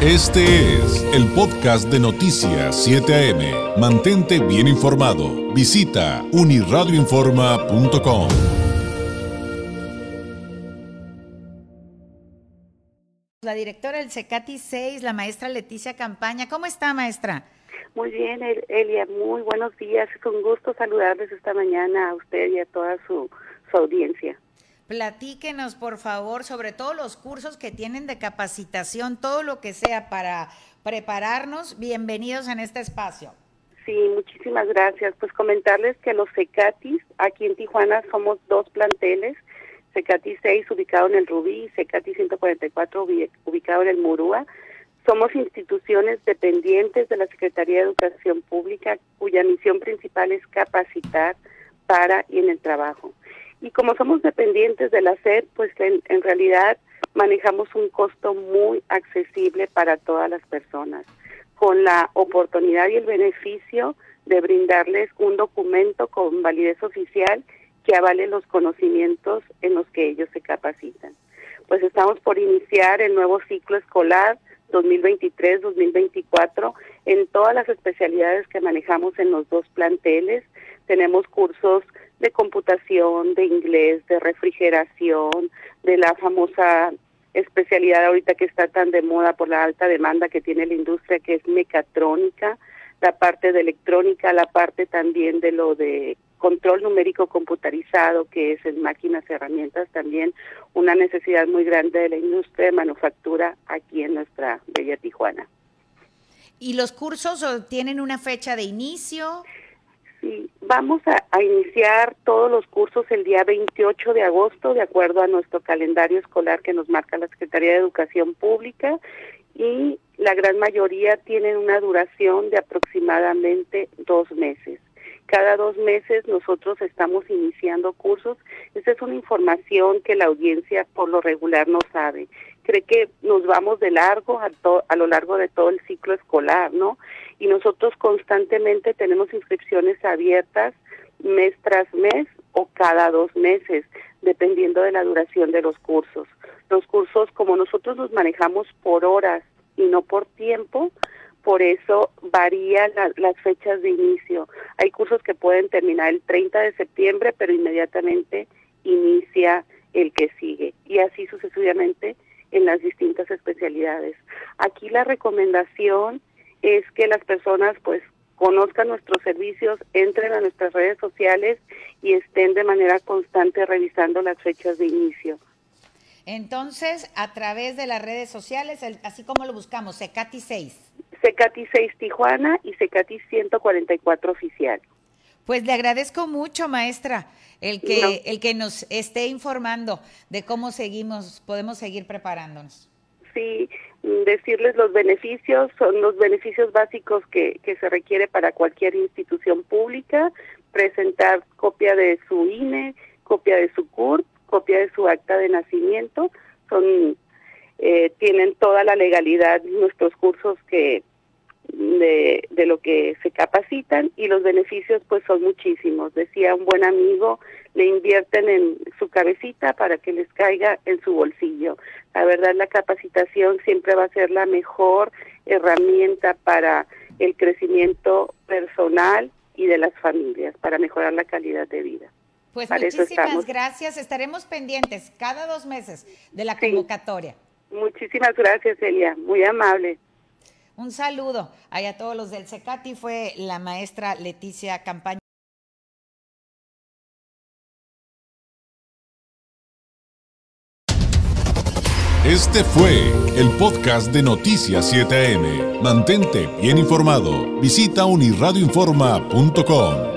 Este es el podcast de Noticias 7 AM. Mantente bien informado. Visita uniradioinforma.com. La directora del CECATI 6, la maestra Leticia Campaña. ¿Cómo está, maestra? Muy bien, Elia, muy buenos días. Es un gusto saludarles esta mañana a usted y a toda su, su audiencia. Platíquenos, por favor, sobre todos los cursos que tienen de capacitación, todo lo que sea para prepararnos. Bienvenidos en este espacio. Sí, muchísimas gracias. Pues comentarles que los CECATIS, aquí en Tijuana somos dos planteles, CECATI 6 ubicado en el Rubí, CECATI 144 ubicado en el Murúa. Somos instituciones dependientes de la Secretaría de Educación Pública cuya misión principal es capacitar para y en el trabajo. Y como somos dependientes de la SED, pues en, realidad manejamos un costo muy accesible para todas las personas, con la oportunidad y el beneficio de brindarles un documento con validez oficial que avale los conocimientos en los que ellos se capacitan. Pues estamos por iniciar el nuevo ciclo escolar 2023-2024 en todas las especialidades que manejamos en los dos planteles. Tenemos cursos de computación, de inglés, de refrigeración, de la famosa especialidad ahorita que está tan de moda por la alta demanda que tiene la industria, que es mecatrónica, la parte de electrónica, la parte también de lo de control numérico computarizado, que es en máquinas y herramientas, también una necesidad muy grande de la industria de manufactura aquí en nuestra bella Tijuana. ¿Y los cursos tienen una fecha de inicio? Vamos a, iniciar todos los cursos el día 28 de agosto, de acuerdo a nuestro calendario escolar que nos marca la Secretaría de Educación Pública, y la gran mayoría tienen una duración de aproximadamente dos meses. Cada dos meses nosotros estamos iniciando cursos. Esta es una información que la audiencia por lo regular no sabe. Cree que nos vamos de largo a, a lo largo de todo el ciclo escolar, ¿no? y nosotros constantemente tenemos inscripciones abiertas mes tras mes o cada dos meses, dependiendo de la duración de los cursos. Los cursos, como nosotros los manejamos por horas y no por tiempo, por eso varían las fechas de inicio. Hay cursos que pueden terminar el 30 de septiembre, pero inmediatamente inicia el que sigue y así sucesivamente en las distintas especialidades. Aquí la recomendación es que las personas pues conozcan nuestros servicios, entren a nuestras redes sociales y estén de manera constante revisando las fechas de inicio. Entonces, a través de las redes sociales, así como lo buscamos, Secati 6. Secati 6 Tijuana y Secati 144 oficial. Pues le agradezco mucho, maestra, el que, el que nos esté informando de cómo seguimos, podemos seguir preparándonos. Sí, decirles los beneficios, son los beneficios básicos que, que se requiere para cualquier institución pública, presentar copia de su INE, copia de su CURP, copia de su acta de nacimiento, son eh, tienen toda la legalidad nuestros cursos que de, de lo que se capacitan y los beneficios pues son muchísimos. Decía un buen amigo, le invierten en su cabecita para que les caiga en su bolsillo. La verdad la capacitación siempre va a ser la mejor herramienta para el crecimiento personal y de las familias, para mejorar la calidad de vida. Pues muchísimas gracias. Estaremos pendientes cada dos meses de la convocatoria. Muchísimas gracias, Elia. Muy amable. Un saludo a todos los del CECATI. Fue la maestra Leticia Campaña. Este fue el podcast de Noticias 7am. Mantente bien informado. Visita unirradioinforma.com.